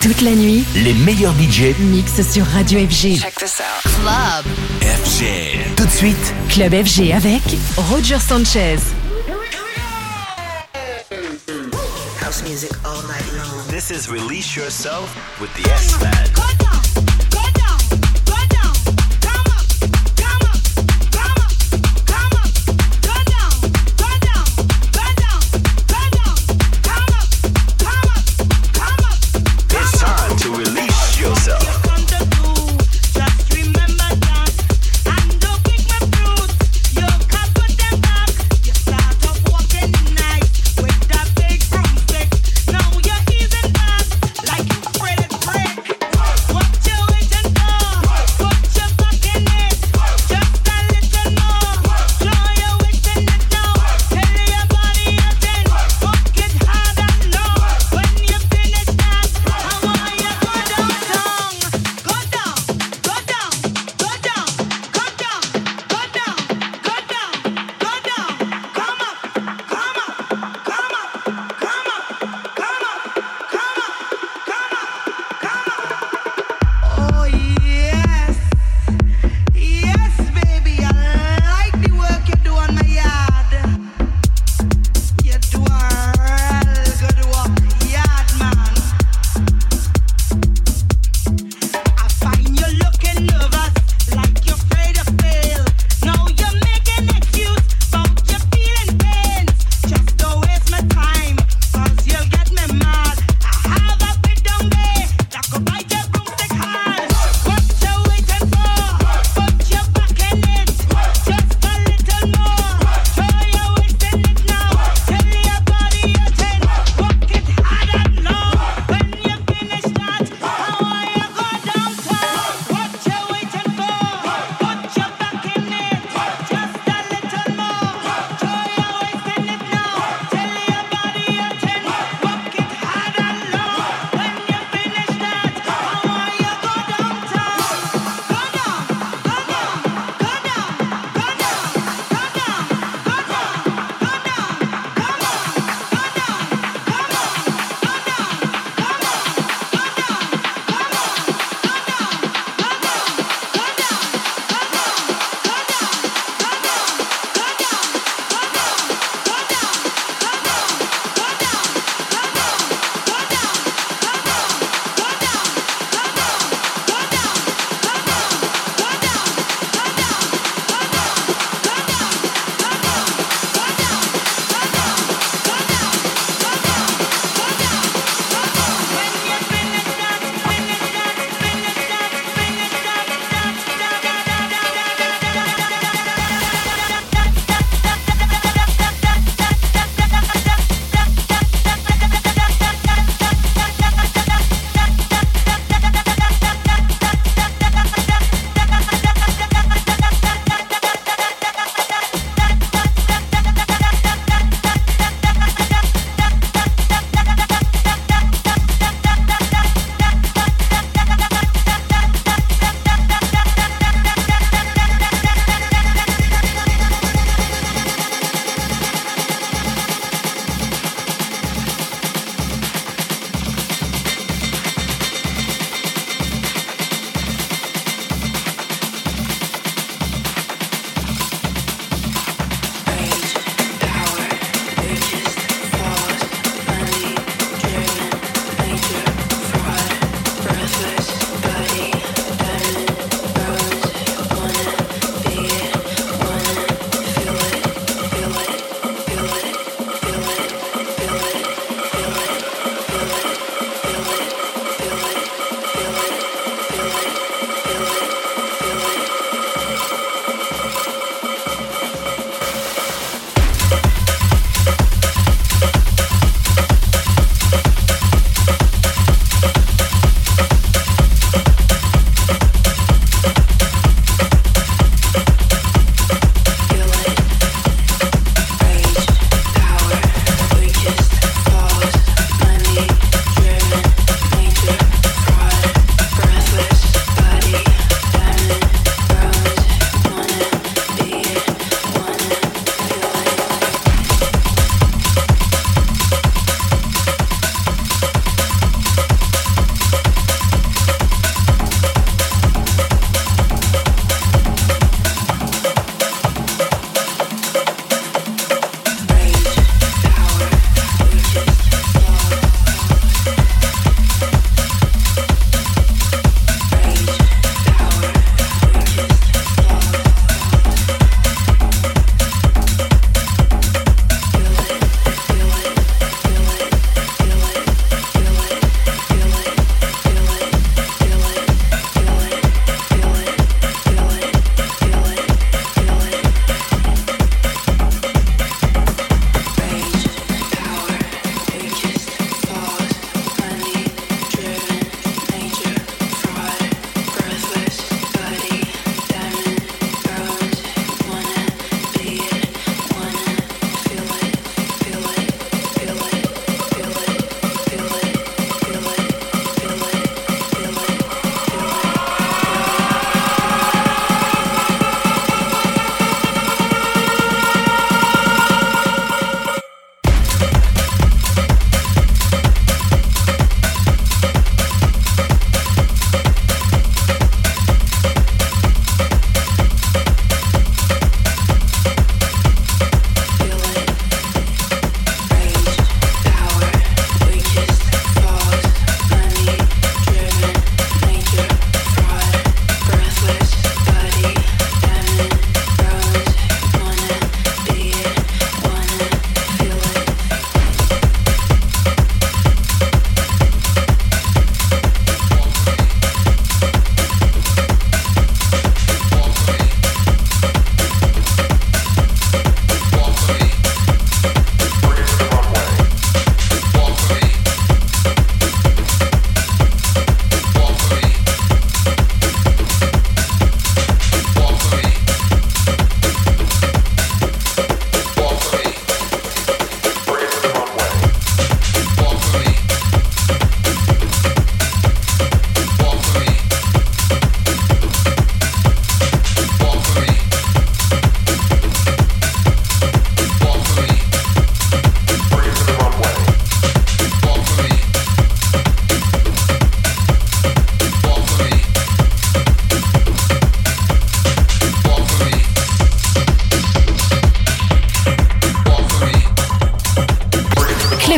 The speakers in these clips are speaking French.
Toute la nuit, Les meilleurs DJ mix sur Radio FG. Check this out. Club. FG. Tout de suite, Club FG avec Roger Sanchez. House music all night long. This is Release Yourself with the S-Man.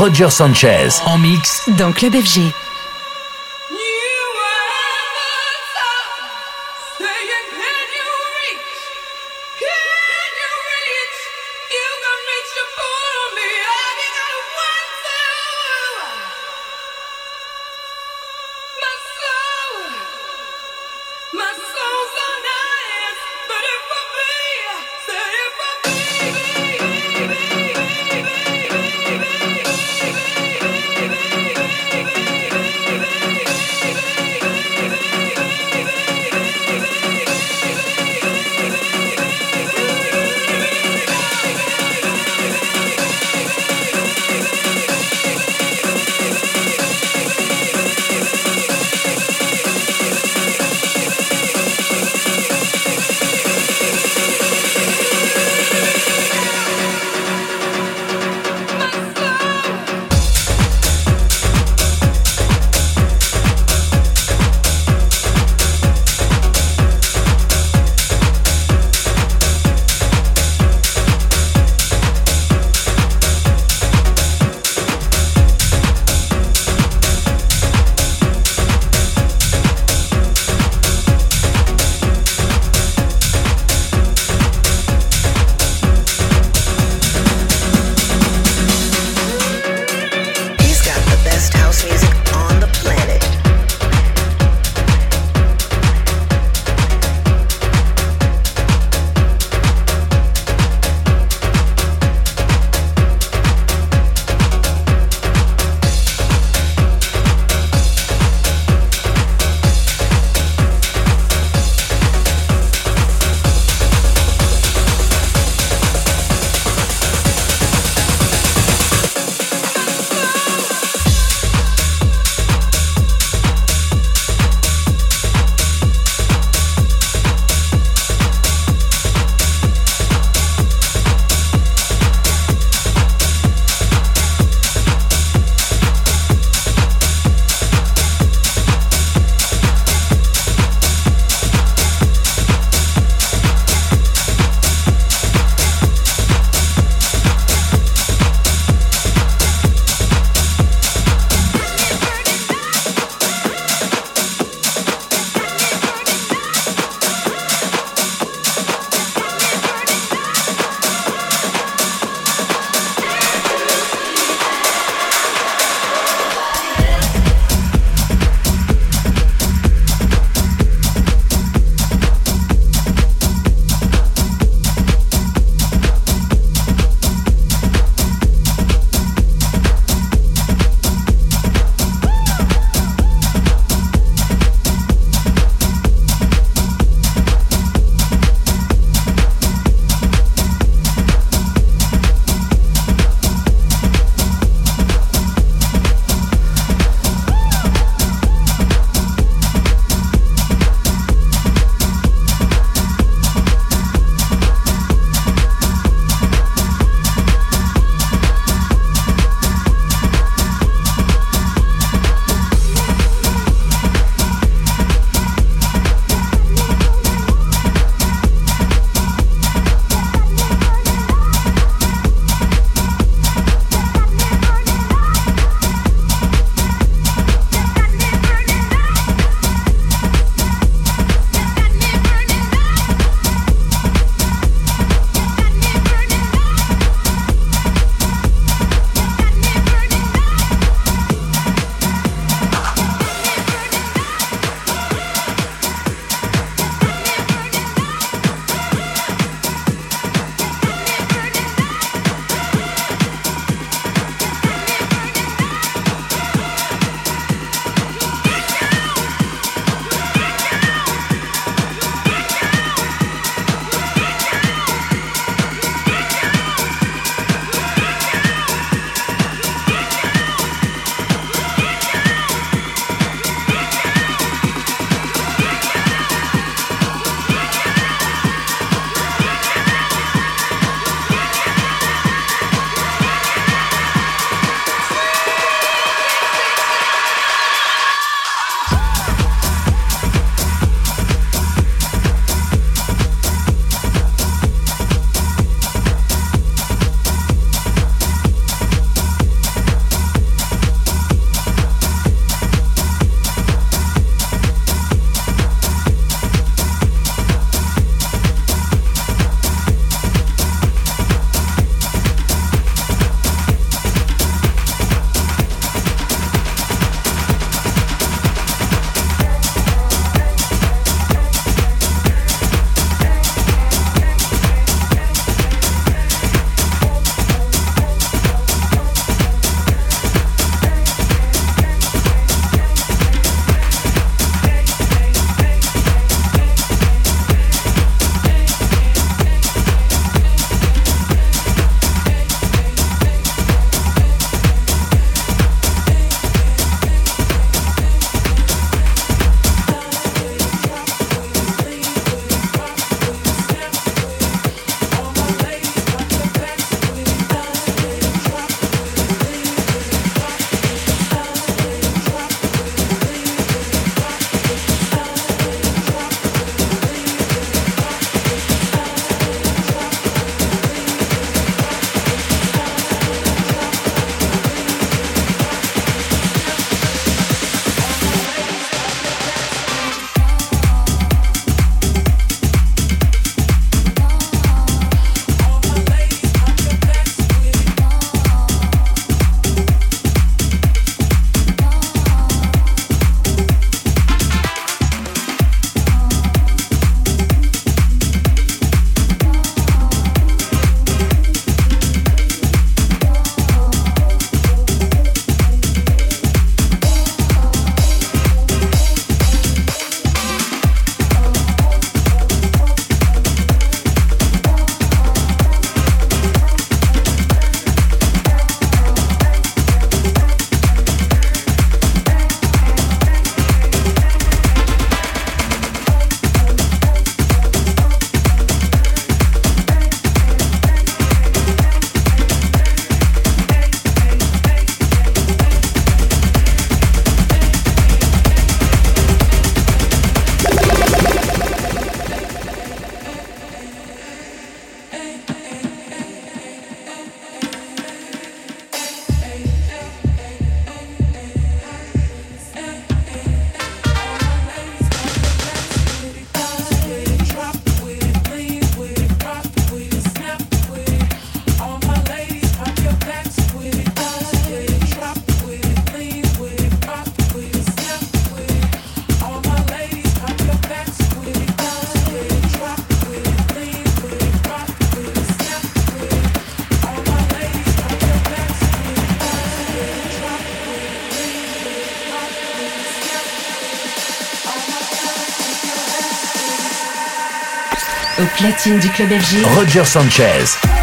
Roger Sanchez en mix dans Club FG. Au platine du club FG. Roger Sanchez.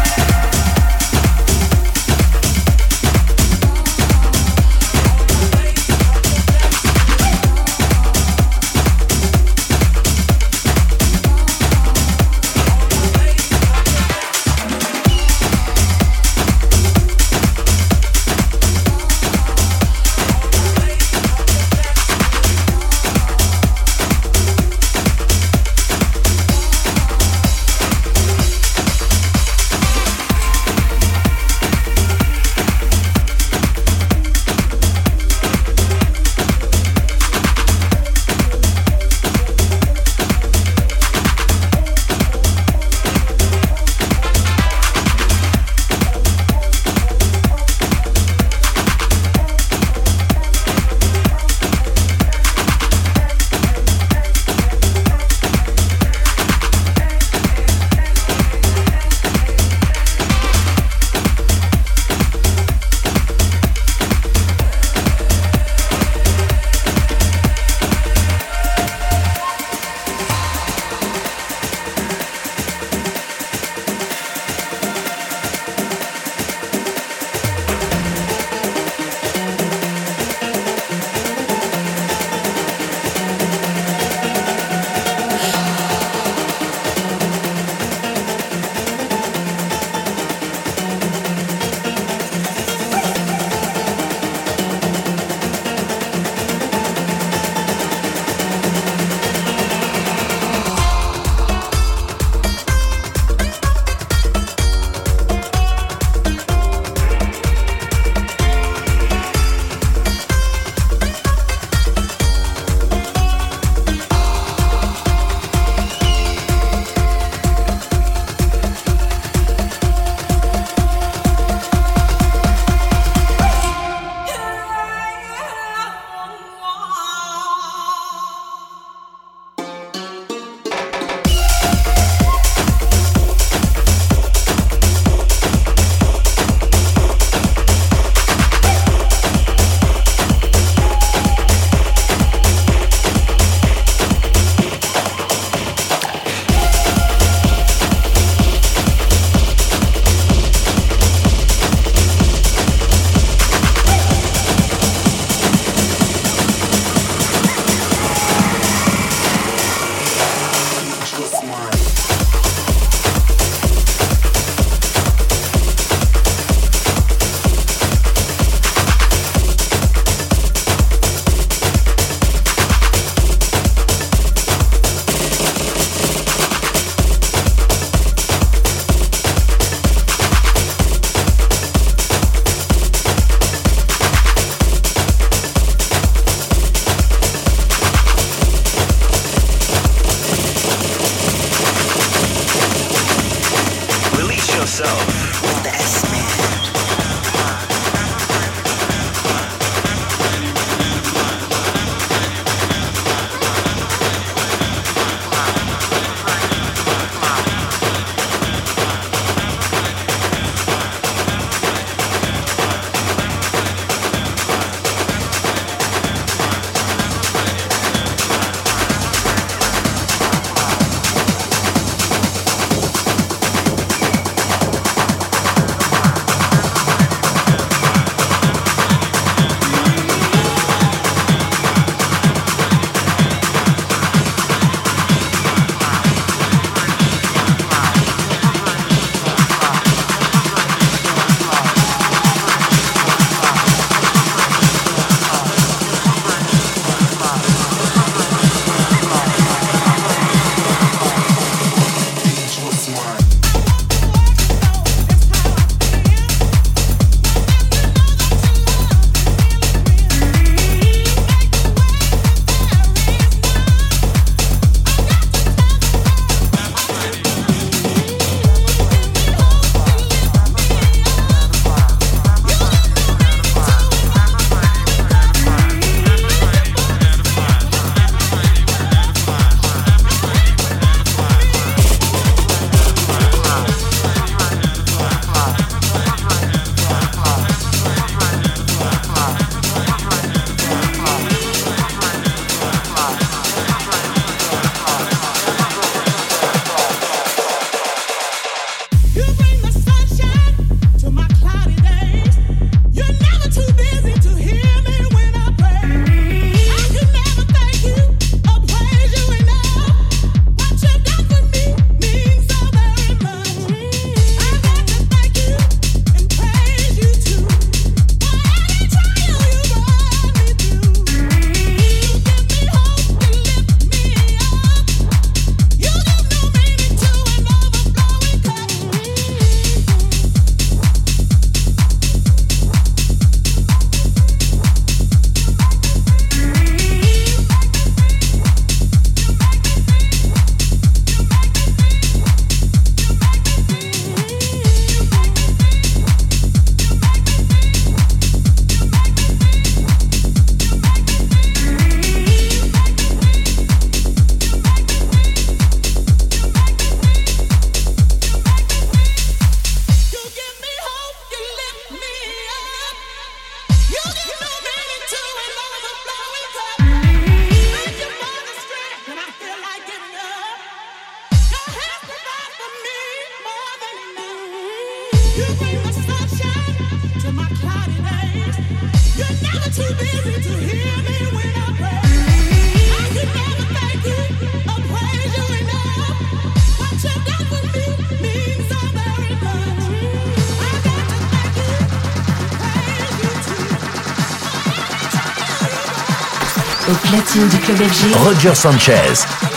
Roger Sanchez.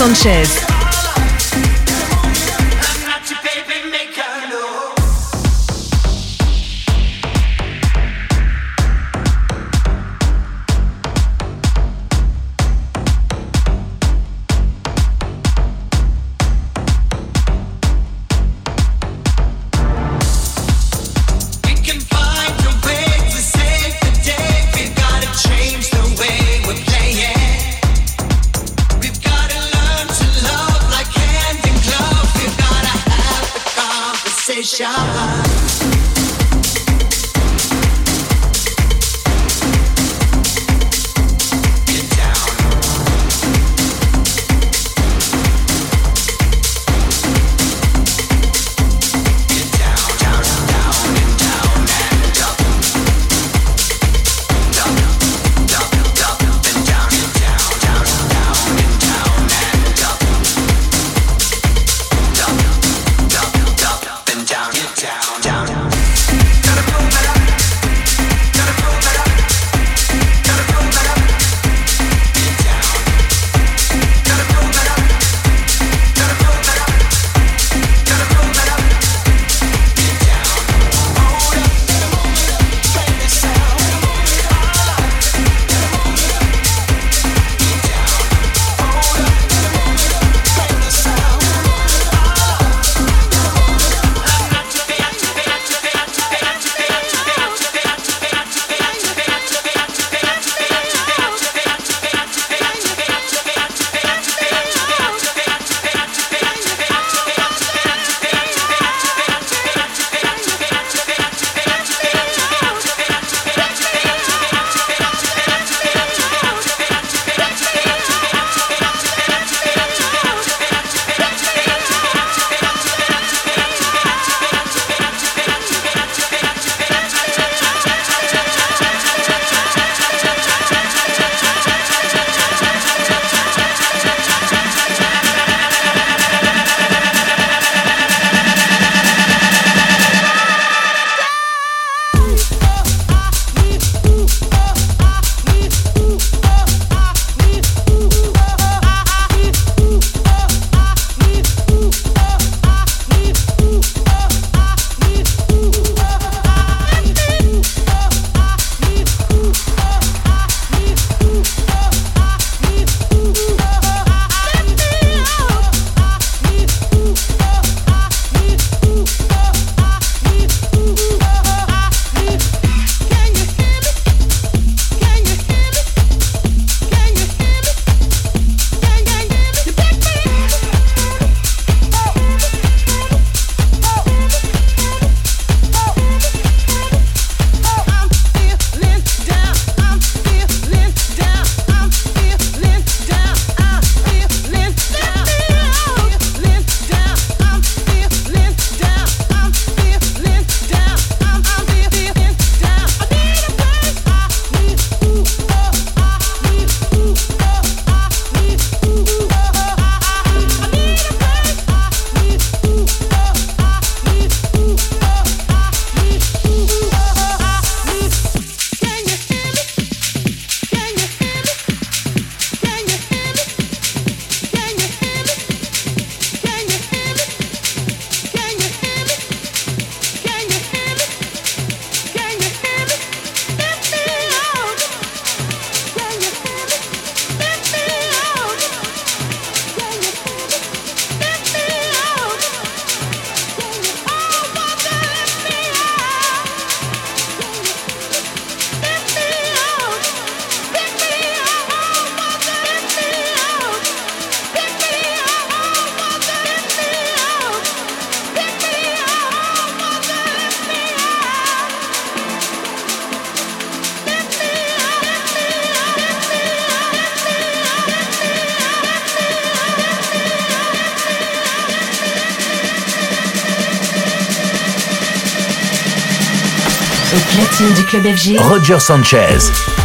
Roger Du club FG. Roger Sanchez.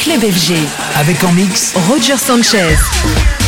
Club FG. Avec en mix Roger Sanchez.